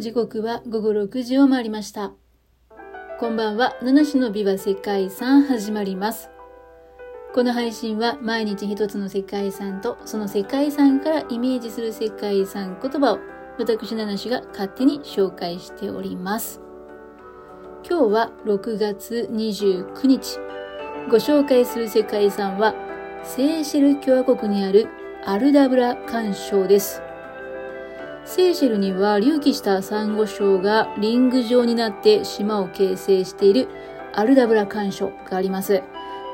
時刻は午後6時を回りました。こんばんは、七種の美は世界遺産始まります。この配信は毎日一つの世界遺産とその世界遺産からイメージする世界遺産言葉を私七種が勝手に紹介しております。今日は6月29日。ご紹介する世界遺産はセーシェル共和国にあるアルダブラ干渉です。セーシェルには隆起したサンゴ礁がリング状になって島を形成しているアルダブラ干渉があります。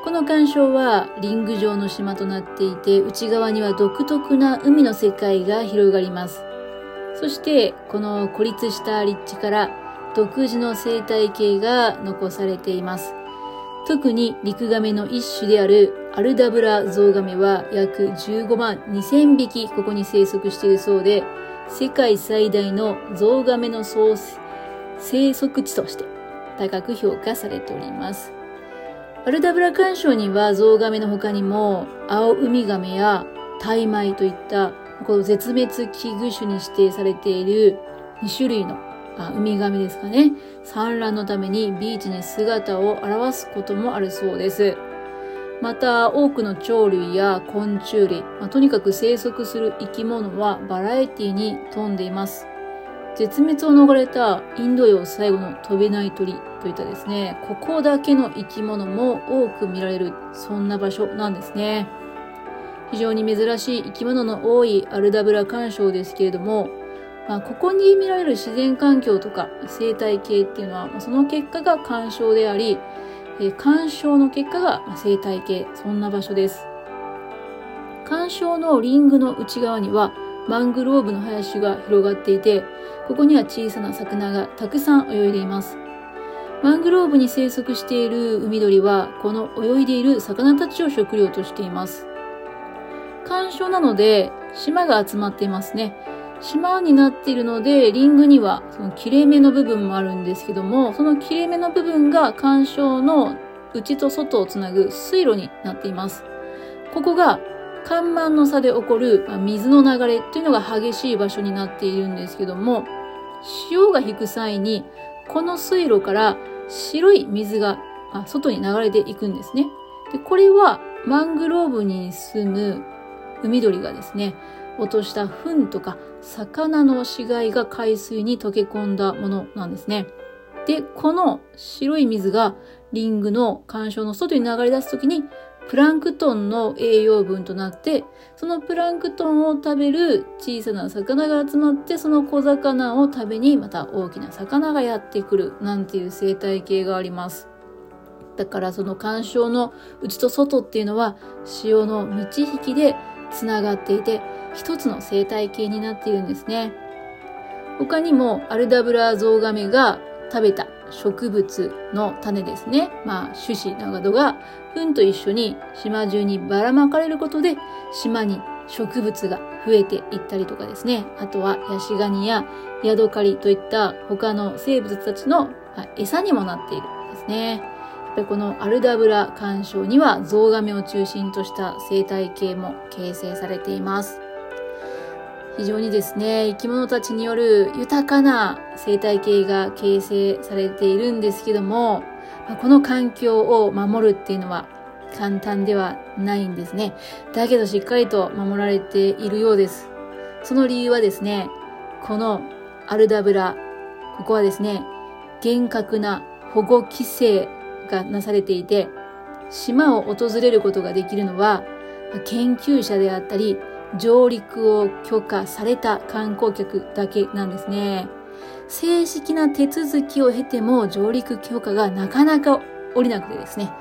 この干渉はリング状の島となっていて、内側には独特な海の世界が広がります。そして、この孤立した立地から独自の生態系が残されています。特に陸亀の一種であるアルダブラゾウガメは約15万2000匹ここに生息しているそうで、世界最大のゾウガメの生息地として高く評価されております。アルダブラ干渉にはゾウガメの他にも青ウミガメやタイマイといったこの絶滅危惧種に指定されている2種類のあウミガメですかね。産卵のためにビーチに姿を現すこともあるそうです。また、多くの鳥類や昆虫類、まあ、とにかく生息する生き物はバラエティに富んでいます。絶滅を逃れたインド洋最後の飛べない鳥といったですね、ここだけの生き物も多く見られる、そんな場所なんですね。非常に珍しい生き物の多いアルダブラ干渉ですけれども、まあ、ここに見られる自然環境とか生態系っていうのは、その結果が干渉であり、え干渉の結果が生態系、そんな場所です。干渉のリングの内側にはマングローブの林が広がっていて、ここには小さな魚がたくさん泳いでいます。マングローブに生息している海鳥は、この泳いでいる魚たちを食料としています。干渉なので、島が集まっていますね。島になっているので、リングにはその切れ目の部分もあるんですけども、その切れ目の部分が干渉の内と外をつなぐ水路になっています。ここが干満の差で起こる水の流れっていうのが激しい場所になっているんですけども、潮が引く際に、この水路から白い水が外に流れていくんですね。で、これはマングローブに住む海鳥がですね、落とした糞とか魚の死骸が海水に溶け込んだものなんですね。で、この白い水がリングの干渉の外に流れ出すときにプランクトンの栄養分となって、そのプランクトンを食べる小さな魚が集まって、その小魚を食べにまた大きな魚がやってくるなんていう生態系があります。だからその干渉の内と外っていうのは潮の満ち引きでつながっていて、一つの生態系になっているんですね。他にもアルダブラゾウガメが食べた植物の種ですね。まあ種子などが糞と一緒に島中にばらまかれることで島に植物が増えていったりとかですね。あとはヤシガニやヤドカリといった他の生物たちの餌にもなっているんですね。ぱりこのアルダブラ干渉にはゾウガメを中心とした生態系も形成されています。非常にですね、生き物たちによる豊かな生態系が形成されているんですけども、この環境を守るっていうのは簡単ではないんですね。だけどしっかりと守られているようです。その理由はですね、このアルダブラ、ここはですね、厳格な保護規制がなされていて、島を訪れることができるのは、研究者であったり、上陸を許可された観光客だけなんですね。正式な手続きを経ても上陸許可がなかなか降りなくてですね、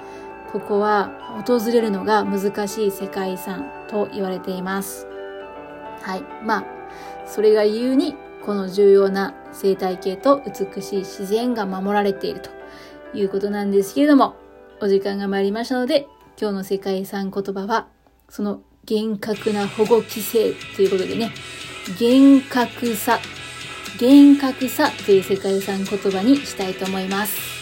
ここは訪れるのが難しい世界遺産と言われています。はい。まあ、それが理由に、この重要な生態系と美しい自然が守られているということなんですけれども、お時間が参りましたので、今日の世界遺産言葉は、その厳格な保護規制ということでね、厳格さ、厳格さという世界遺産言葉にしたいと思います。